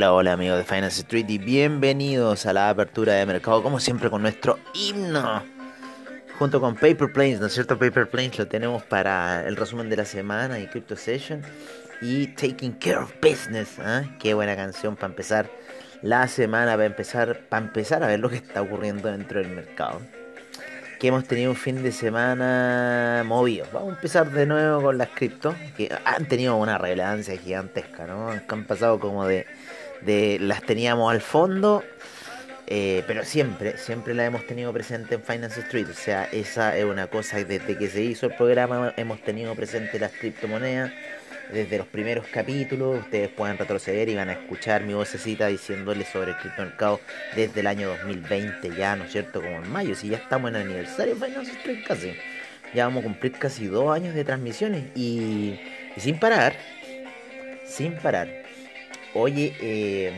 Hola, hola, amigos de Finance Street y bienvenidos a la apertura de mercado, como siempre con nuestro himno. Junto con Paper Planes, ¿no es cierto? Paper Planes lo tenemos para el resumen de la semana y Crypto Session. Y Taking Care of Business, ¿eh? Qué buena canción para empezar la semana, para empezar, para empezar a ver lo que está ocurriendo dentro del mercado que hemos tenido un fin de semana movido. Vamos a empezar de nuevo con las cripto, que han tenido una relevancia gigantesca, ¿no? Han pasado como de, de las teníamos al fondo, eh, pero siempre, siempre la hemos tenido presente en Finance Street. O sea, esa es una cosa, desde que se hizo el programa hemos tenido presente las criptomonedas desde los primeros capítulos. Ustedes pueden retroceder y van a escuchar mi vocecita diciéndoles sobre el criptomercado desde el año 2020 ya, ¿no es cierto? Como en mayo, si ya estamos en el aniversario Finance Street casi. Ya vamos a cumplir casi dos años de transmisiones y, sin parar, sin parar. Oye, eh,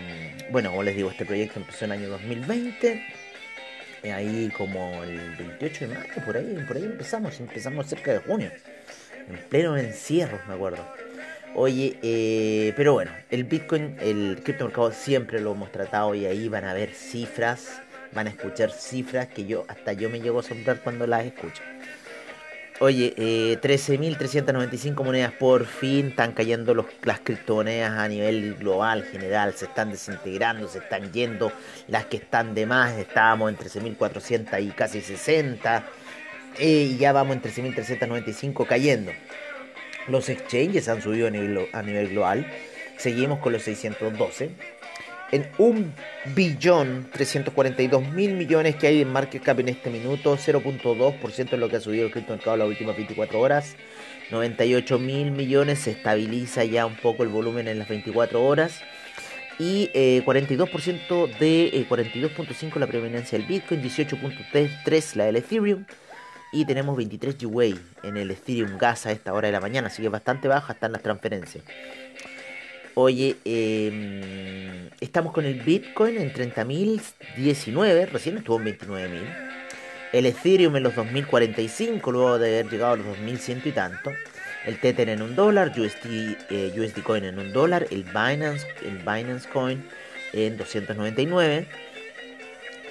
bueno, como les digo, este proyecto empezó en el año 2020 ahí como el 28 de mayo, por ahí, por ahí empezamos, empezamos cerca de junio, en pleno encierro, me acuerdo. Oye, eh, pero bueno, el Bitcoin, el criptomercado siempre lo hemos tratado y ahí van a ver cifras, van a escuchar cifras que yo hasta yo me llego a asombrar cuando las escucho. Oye, eh, 13.395 monedas por fin están cayendo los, las criptomonedas a nivel global, general, se están desintegrando, se están yendo las que están de más, estábamos en 13.400 y casi 60, eh, y ya vamos en 13.395 cayendo. Los exchanges han subido a nivel, a nivel global. Seguimos con los 612. En un billón 342 mil millones que hay en market cap en este minuto, 0.2% es lo que ha subido el criptomercado las últimas 24 horas. 98 mil millones, se estabiliza ya un poco el volumen en las 24 horas. Y 42% eh, de 42.5 eh, la predominancia del Bitcoin, 18.3 la del Ethereum y tenemos 23 GWay en el Ethereum Gas a esta hora de la mañana, así que bastante baja están las transferencias. Oye, em, estamos con el Bitcoin en 30.019, recién estuvo en 29.000. El Ethereum en los 2.045, luego de haber llegado a los 2.100 y tanto. El Tether en un dólar, USD, eh, USD Coin en un dólar, el Binance, el Binance Coin en 299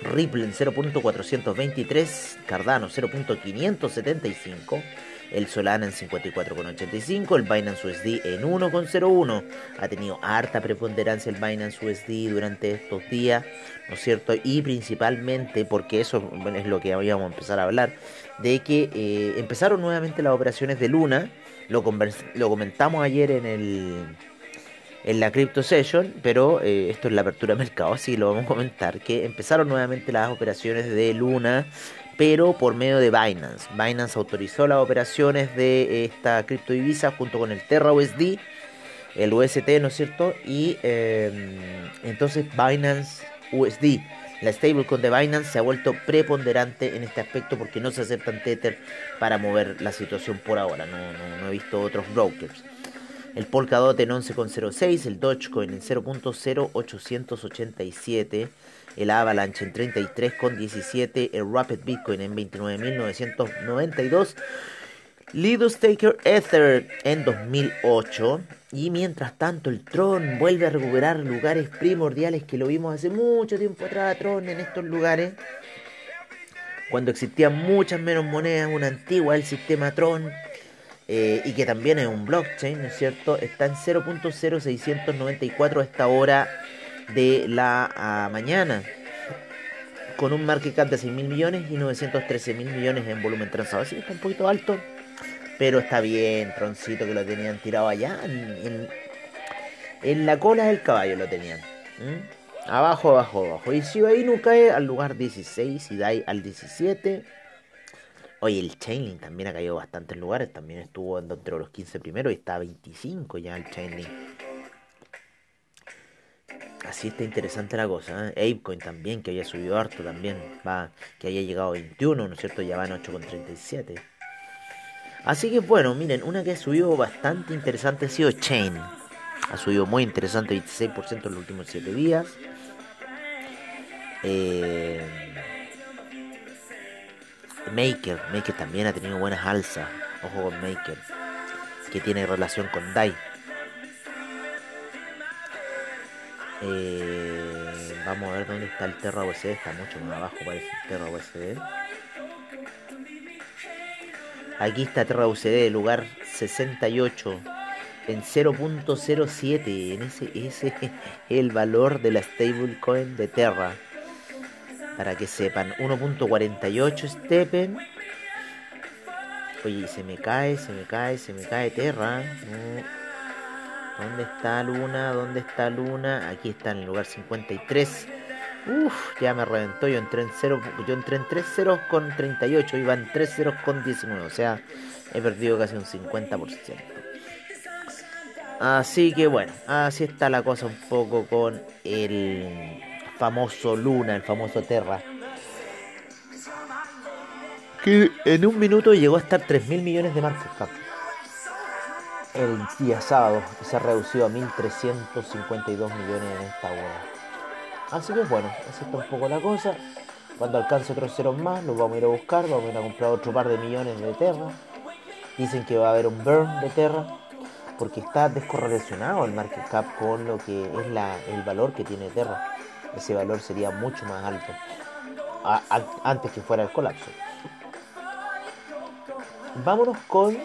Ripple en 0.423, Cardano 0.575, el Solana en 54.85, el Binance USD en 1.01. Ha tenido harta preponderancia el Binance USD durante estos días, ¿no es cierto? Y principalmente porque eso es lo que íbamos a empezar a hablar, de que eh, empezaron nuevamente las operaciones de Luna, lo, comentamos ayer en el en la Crypto Session, pero eh, esto es la apertura de mercado, así lo vamos a comentar, que empezaron nuevamente las operaciones de Luna, pero por medio de Binance. Binance autorizó las operaciones de esta cripto divisa junto con el Terra USD, el UST, ¿no es cierto? Y em, entonces Binance USD, la stablecoin de Binance se ha vuelto preponderante en este aspecto porque no se aceptan Tether para mover la situación por ahora, no he visto otros brokers el Polkadot en 11,06, el Dogecoin en 0.0887, el Avalanche en 33,17, el Rapid Bitcoin en 29.992, Lido Staker Ether en 2008 y mientras tanto el Tron vuelve a recuperar lugares primordiales que lo vimos hace mucho tiempo atrás, Tron en estos lugares cuando existían muchas menos monedas, una antigua el sistema Tron eh, y que también es un blockchain, ¿no es cierto? Está en 0.0694 a esta hora de la ah, mañana, con un market cap de 6 mil millones y 913 mil millones en volumen transado. Así está un poquito alto, pero está bien, troncito que lo tenían tirado allá, en, la cola del caballo lo tenían. Abajo, abajo, abajo. Y si ahí no cae al lugar 16 y da ahí al 17 Oye, el Chainlink también ha caído bastantes lugares. También estuvo entre los 15 primeros y está a 25 ya el Chainlink. Así está interesante la cosa. ¿eh? Apecoin también, que había subido harto también. Va, que haya llegado a 21, ¿no es cierto? Ya va en 8,37. Así que bueno, miren, una que ha subido bastante interesante ha sido Chain. Ha subido muy interesante, 26% en los últimos 7 días. Eh Maker, Maker también ha tenido buenas alzas. Ojo con Maker, que tiene relación con DAI. Eh, vamos a ver dónde está el Terra USD. Está mucho más abajo, parece el Terra USD. Aquí está Terra USD, lugar 68 en 0.07. En ese, es el valor de la stablecoin de Terra. Para que sepan, 1.48 Steppen. Oye, se me cae, se me cae, se me cae Terra. ¿Dónde está Luna? ¿Dónde está Luna? Aquí está en el lugar 53. Uf, ya me reventó. Yo entré en 0, yo entré en 3 ceros con 38. Iban 3 ceros con 19. O sea, he perdido casi un 50%. Así que bueno, así está la cosa un poco con el famoso Luna, el famoso Terra. Que en un minuto llegó a estar 3 mil millones de market cap. El día sábado y se ha reducido a 1.352 millones en esta hora. Así que bueno, así está un poco la cosa. Cuando alcance otros ceros más, los vamos a ir a buscar, vamos a ir a comprar otro par de millones de Terra. Dicen que va a haber un burn de Terra porque está descorrelacionado el market cap con lo que es la, el valor que tiene Terra. Ese valor sería mucho más alto antes que fuera el colapso. Vámonos con,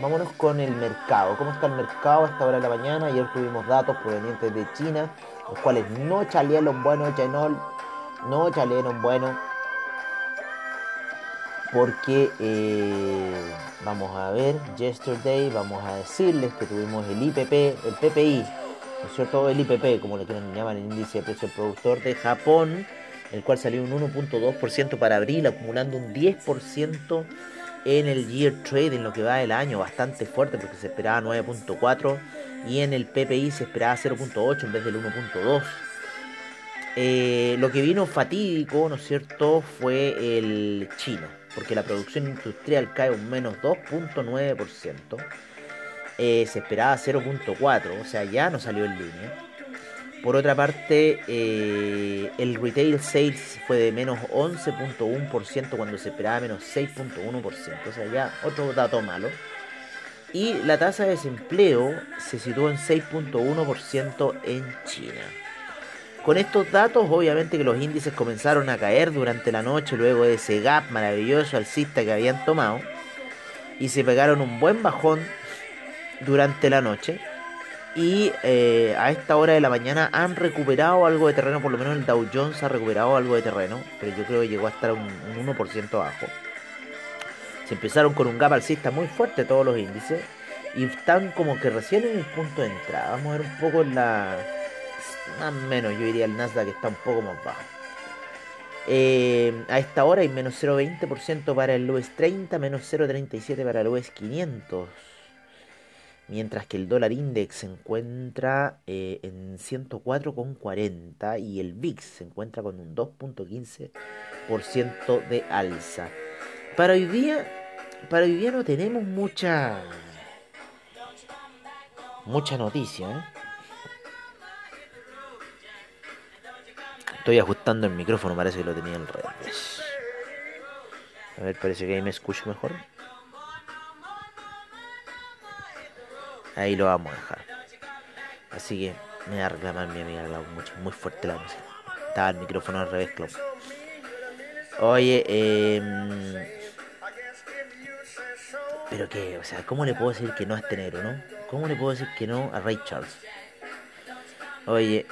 vámonos con el mercado. ¿Cómo está el mercado a esta hora de la mañana? Ayer tuvimos datos provenientes de China, los cuales no chalieron bueno, Chenol, no chalieron bueno, porque eh, Vamos a ver, yesterday, vamos a decirles que tuvimos el IPP, el PPI, ¿no es cierto? El IPP, como le quieren llamar, el índice de precio del productor de Japón, el cual salió un 1.2% para abril, acumulando un 10% en el year trade en lo que va del año, bastante fuerte porque se esperaba 9.4 y en el PPI se esperaba 0.8 en vez del 1.2. Eh, lo que vino fatídico, ¿no es cierto?, fue el China porque la producción industrial cae un menos 2.9%. Eh, se esperaba 0.4%, o sea, ya no salió en línea. Por otra parte, eh, el retail sales fue de menos 11.1% cuando se esperaba menos 6.1%, o sea, ya otro dato malo. Y la tasa de desempleo se situó en 6.1% en China. Con estos datos, obviamente que los índices comenzaron a caer durante la noche luego de ese gap maravilloso alcista que habían tomado y se pegaron un buen bajón durante la noche y eh, a esta hora de la mañana han recuperado algo de terreno, por lo menos el Dow Jones ha recuperado algo de terreno, pero yo creo que llegó a estar un, un 1% abajo. Se empezaron con un gap alcista muy fuerte todos los índices y están como que recién en el punto de entrada. Vamos a ver un poco la más menos, yo diría el Nasdaq está un poco más bajo. Eh, a esta hora hay menos 0,20% para el US 30, menos 0,37 para el US 500. Mientras que el dólar index se encuentra eh, en 104,40 y el VIX se encuentra con un 2,15% de alza. Para hoy día, para hoy día no tenemos mucha mucha noticia, ¿eh? Estoy ajustando el micrófono, parece que lo tenía al revés. A ver, parece que ahí me escucho mejor. Ahí lo vamos a dejar. Así que me va a reclamar mi amiga mucho, muy fuerte la música. Estaba el micrófono al revés, club. Oye, eh... Pero que, o sea, ¿cómo le puedo decir que no a este negro, no? ¿Cómo le puedo decir que no a Ray Charles? Oye,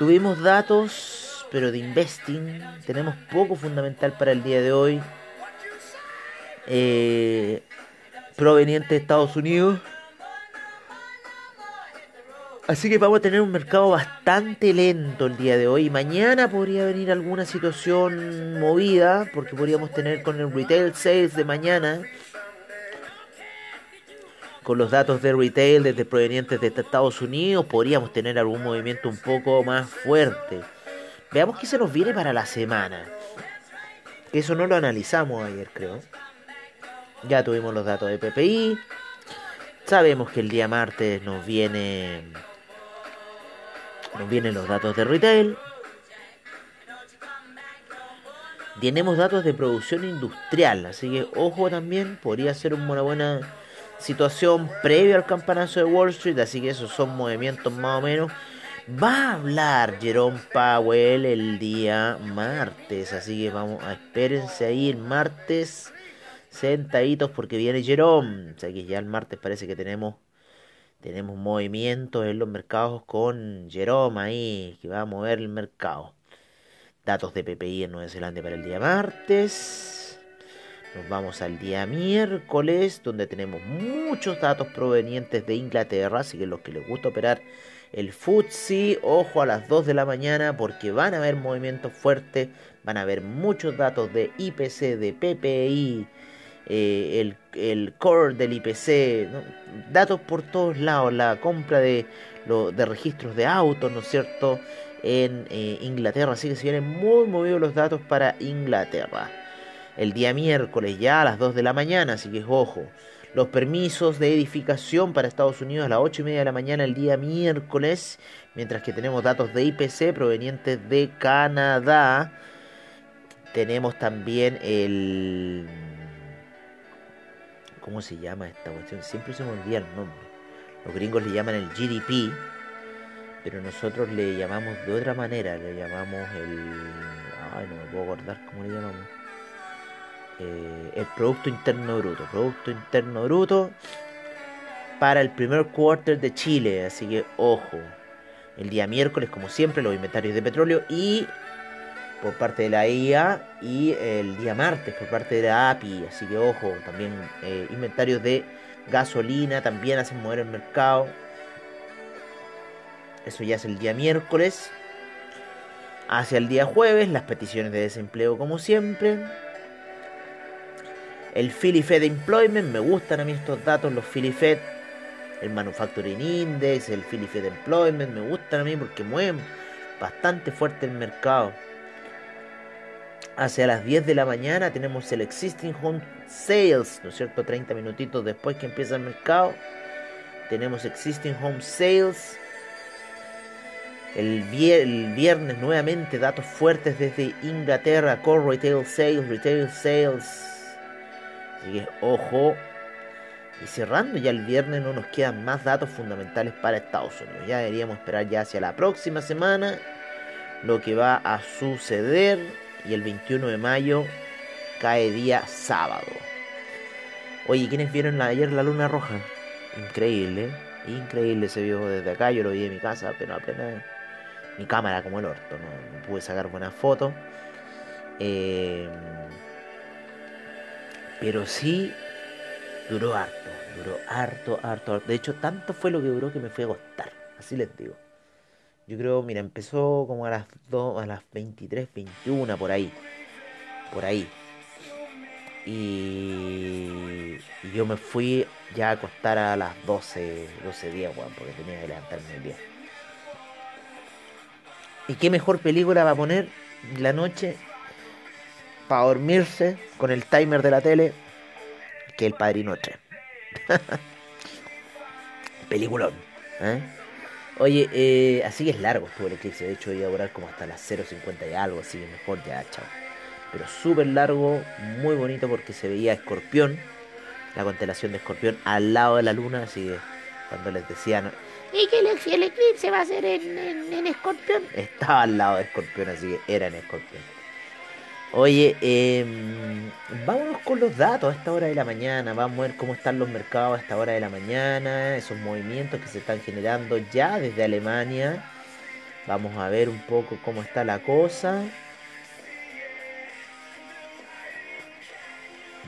Tuvimos datos, pero de investing. Tenemos poco fundamental para el día de hoy. Eh, proveniente de Estados Unidos. Así que vamos a tener un mercado bastante lento el día de hoy. Mañana podría venir alguna situación movida, porque podríamos tener con el retail sales de mañana con los datos de retail desde provenientes de Estados Unidos, podríamos tener algún movimiento un poco más fuerte. Veamos qué se nos viene para la semana. Eso no lo analizamos ayer, creo. Ya tuvimos los datos de PPI. Sabemos que el día martes nos viene nos vienen los datos de retail. Tenemos datos de producción industrial, así que ojo también, podría ser una buena situación previa al campanazo de Wall Street, así que esos son movimientos más o menos Va a hablar Jerome Powell el día martes, así que vamos a espérense ahí el martes sentaditos porque viene Jerome. O sea que ya el martes parece que tenemos tenemos movimientos en los mercados con Jerome ahí que va a mover el mercado. Datos de PPI en Nueva Zelanda para el día martes. Nos vamos al día miércoles, donde tenemos muchos datos provenientes de Inglaterra, así que los que les gusta operar el FTSE, ojo a las 2 de la mañana porque van a haber movimientos fuertes, van a haber muchos datos de IPC, de PPI, eh, el, core del IPC, datos por todos lados, la compra de, de registros de autos, ¿no es cierto?, en eh, Inglaterra, así que se vienen muy movidos los datos para Inglaterra. El día miércoles ya a las 2 de la mañana, así que ojo. Los permisos de edificación para Estados Unidos a las 8 y media de la mañana el día miércoles, mientras que tenemos datos de IPC provenientes de Canadá. Tenemos también el... ¿Cómo se llama esta cuestión? Siempre se me olvida el nombre. Los gringos le llaman el GDP, pero nosotros le llamamos de otra manera. Le llamamos el... Ay, no me puedo acordar cómo le llamamos eh, el Producto Interno Bruto. Producto Interno Bruto para el primer quarter de Chile. Así que ojo. El día miércoles, como siempre, los inventarios de petróleo y por parte de la IA y el día martes por parte de la API. Así que ojo, también eh, inventarios de gasolina también hacen mover el mercado. Eso ya es el día miércoles. Hacia el día jueves, las peticiones de desempleo como siempre. El Philly Fed Employment, me gustan a mí estos datos, los Philly Fed. El Manufacturing Index, el Philly Fed Employment, me gustan a mí porque mueven bastante fuerte el mercado. Hacia las 10 de la mañana tenemos el Existing Home Sales, ¿no es cierto? 30 minutitos después que empieza el mercado. Tenemos Existing Home Sales. El, el, viernes nuevamente datos fuertes desde Inglaterra, Core Retail Sales, Retail Sales, Así que ojo. Y cerrando ya el viernes no nos quedan más datos fundamentales para Estados Unidos. Ya deberíamos esperar ya hacia la próxima semana lo que va a suceder. Y el 21 de mayo cae día sábado. Oye, ¿quiénes vieron ayer la luna roja? Increíble, increíble ese viejo desde acá. Yo lo vi en mi casa, pero apenas mi cámara como el orto. No, pude sacar buenas fotos. Eh, pero sí duró harto, duró harto, harto, De hecho, tanto fue lo que duró que me fui a acostar. Así les digo. Yo creo, mira, empezó como a las 2, a las 23, 21, por ahí. Por ahí. Y, yo me fui ya a acostar a las 12, 12 días, weón, porque tenía que levantarme el día. ¿Y qué mejor película va a poner la noche para dormirse con el timer de la tele que el Padrino 3. Peliculón. ¿eh? Oye, eh, así que es largo estuvo el eclipse. De hecho, iba a durar como hasta las 0.50 y algo, así que mejor ya, chao. Pero súper largo, muy bonito porque se veía Escorpión, la constelación de Escorpión al lado de la luna. Así que cuando les decían, ¿y que el, eclipse va a ser en, en Escorpión? Estaba al lado de Escorpión, así que era en Escorpión. Oye, eh, vámonos con los datos a esta hora de la mañana. Vamos a ver cómo están los mercados a esta hora de la mañana, esos movimientos que se están generando ya desde Alemania. Vamos a ver un poco cómo está la cosa.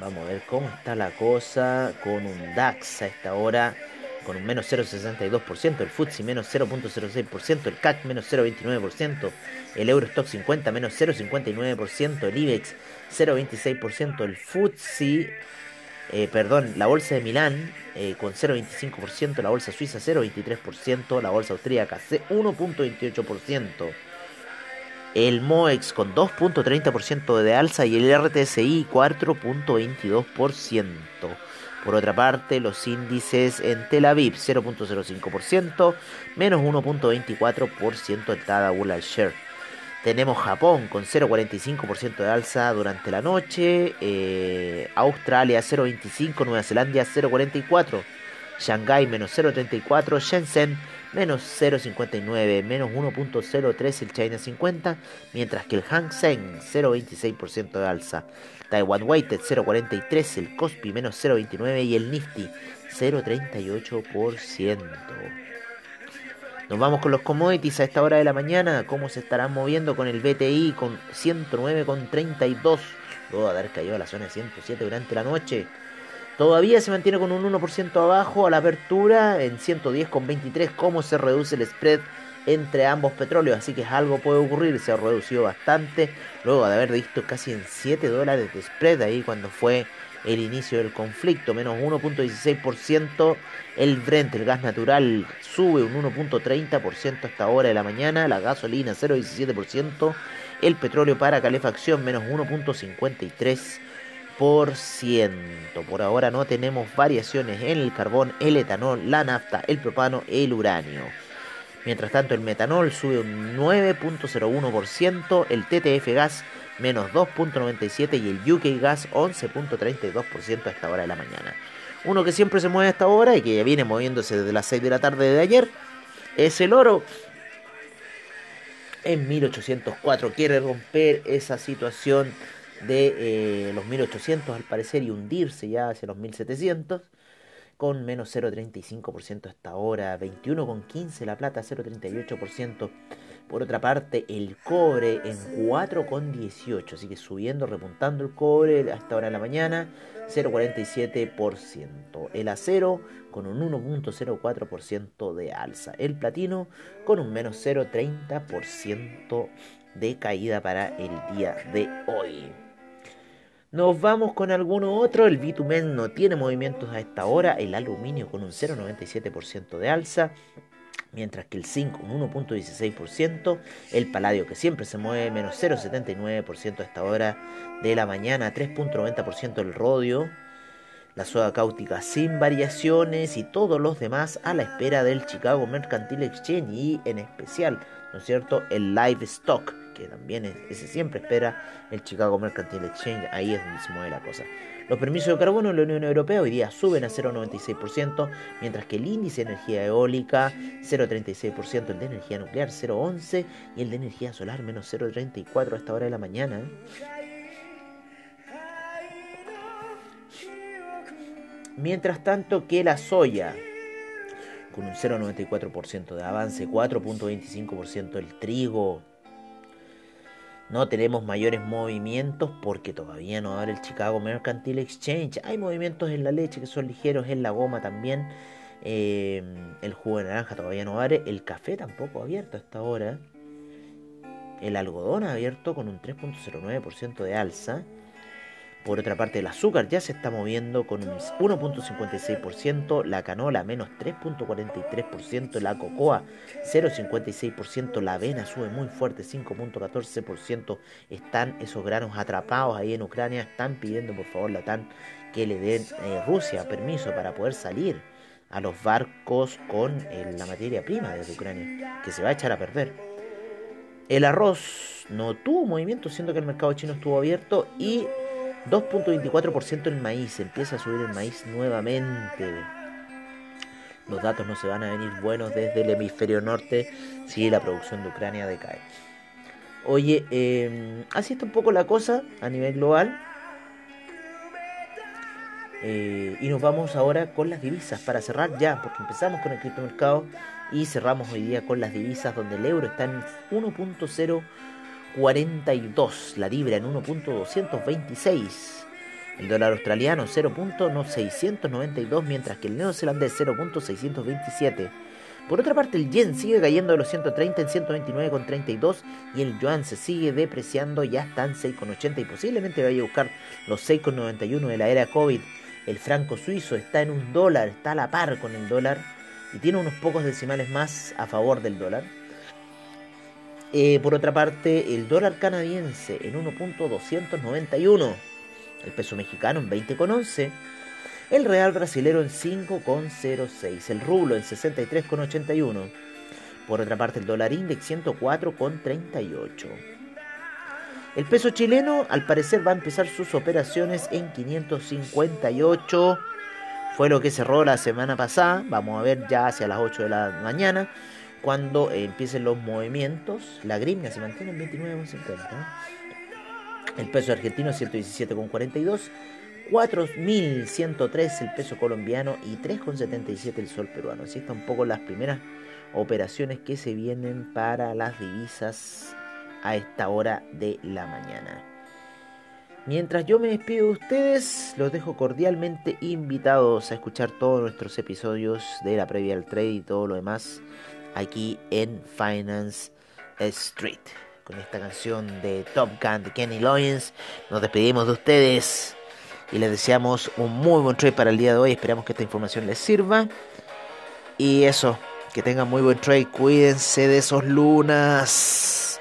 Vamos a ver cómo está la cosa con un DAX a esta hora con un menos 0,62%, el FTSE menos 0,06%, el CAC menos 0,29%, el Eurostock 50 menos 0,59%, el IBEX 0,26%, el FTSE, eh, perdón, la bolsa de Milán eh, con 0,25%, la bolsa suiza 0,23%, la bolsa austríaca 1,28%. El MOEX con 2.30% de alza y el RTSI 4.22%. Por otra parte, los índices en Tel Aviv 0.05%, menos 1.24% el Tadawul Share. Tenemos Japón con 0.45% de alza durante la noche, eh, Australia 0.25%, Nueva Zelanda 0.44%, Shanghai menos 0.34, Shenzhen menos 0.59, menos 1.03 el China 50, mientras que el Hang Seng 0.26% de alza. Taiwan Weighted 0.43, el Kospi menos 0.29 y el Nifty 0.38%. Nos vamos con los commodities a esta hora de la mañana. ¿Cómo se estarán moviendo con el BTI con 109,32? Luego de haber caído a la zona de 107 durante la noche. Todavía se mantiene con un 1% abajo a la apertura en 110,23. ¿Cómo se reduce el spread entre ambos petróleos? Así que algo puede ocurrir. Se ha reducido bastante luego de haber visto casi en 7 dólares de spread ahí cuando fue el inicio del conflicto, menos 1.16%. El Brent, el gas natural, sube un 1.30% hasta ahora de la mañana. La gasolina 0.17%. El petróleo para calefacción menos 1.53%. Por ahora no tenemos variaciones en el carbón, el etanol, la nafta, el propano, el uranio. Mientras tanto el metanol sube un 9.01%, el TTF gas menos 2.97 y el UK Gas 11.32% a esta hora de la mañana. Uno que siempre se mueve a esta hora y que ya viene moviéndose desde las 6 de la tarde de ayer es el oro. En 1804 quiere romper esa situación de eh, los 1800 al parecer y hundirse ya hacia los 1700 con menos 0,35% hasta ahora, 21,15 la plata, 0,38%. Por otra parte, el cobre en 4,18, así que subiendo, repuntando el cobre hasta ahora de la mañana, 0,47%. El acero con un 1,04% de alza. El platino con un menos 0,30% de caída para el día de hoy. Nos vamos con alguno otro. El bitumen no tiene movimientos a esta hora. El aluminio con un 0,97% de alza mientras que el zinc un 1.16%, el paladio que siempre se mueve menos 0.79% a esta hora de la mañana, 3.90% el rodio, la soda cáustica sin variaciones y todos los demás a la espera del Chicago Mercantile Exchange y en especial, ¿no es cierto?, el Livestock, que también es, ese siempre espera el Chicago Mercantile Exchange, ahí es donde se mueve la cosa. Los permisos de carbono en la Unión Europea hoy día suben a 0,96%, mientras que el índice de energía eólica 0,36%, el de energía nuclear 0,11% y el de energía solar menos 0,34% a esta hora de la mañana. Mientras tanto que la soya, con un 0,94% de avance, 4,25% el trigo, no tenemos mayores movimientos porque todavía no abre el Chicago Mercantile Exchange. Hay movimientos en la leche que son ligeros, en la goma también. Eh, el jugo de naranja todavía no abre. El café tampoco ha abierto hasta ahora. El algodón ha abierto con un 3.09% de alza. Por otra parte, el azúcar ya se está moviendo con un 1.56%, la canola menos 3.43%, la cocoa 0.56%, la avena sube muy fuerte 5.14%. Están esos granos atrapados ahí en Ucrania, están pidiendo por favor la TAN que le den eh, Rusia permiso para poder salir a los barcos con eh, la materia prima desde Ucrania, que se va a echar a perder. El arroz no tuvo movimiento, siendo que el mercado chino estuvo abierto y 2.24% el maíz, empieza a subir el maíz nuevamente. Los datos no se van a venir buenos desde el hemisferio norte si la producción de Ucrania decae. Oye, eh, así está un poco la cosa a nivel global. Eh, y nos vamos ahora con las divisas para cerrar ya, porque empezamos con el criptomercado y cerramos hoy día con las divisas donde el euro está en 1.0 42, la libra en 1.226, el dólar australiano 0.692, mientras que el neozelandés 0.627. Por otra parte, el yen sigue cayendo de los 130 en 129,32 y el yuan se sigue depreciando, ya está en 6,80 y posiblemente vaya a buscar los 6,91 de la era COVID. El franco suizo está en un dólar, está a la par con el dólar y tiene unos pocos decimales más a favor del dólar. Eh, por otra parte, el dólar canadiense en 1.291, el peso mexicano en 20.11, el real brasilero en 5.06, el rublo en 63.81. Por otra parte, el dólar index 104.38. El peso chileno al parecer va a empezar sus operaciones en 558 fue lo que cerró la semana pasada. Vamos a ver ya hacia las 8 de la mañana cuando empiecen los movimientos. La grimia se mantiene en 29,50. El peso argentino 117,42. 4.103 el peso colombiano y 3,77 el sol peruano. Así están un poco las primeras operaciones que se vienen para las divisas a esta hora de la mañana. Mientras yo me despido de ustedes, los dejo cordialmente invitados a escuchar todos nuestros episodios de la previa al trade y todo lo demás aquí en Finance Street. Con esta canción de Top Gun de Kenny Loggins, nos despedimos de ustedes y les deseamos un muy buen trade para el día de hoy. Esperamos que esta información les sirva. Y eso, que tengan muy buen trade. Cuídense de esos lunas.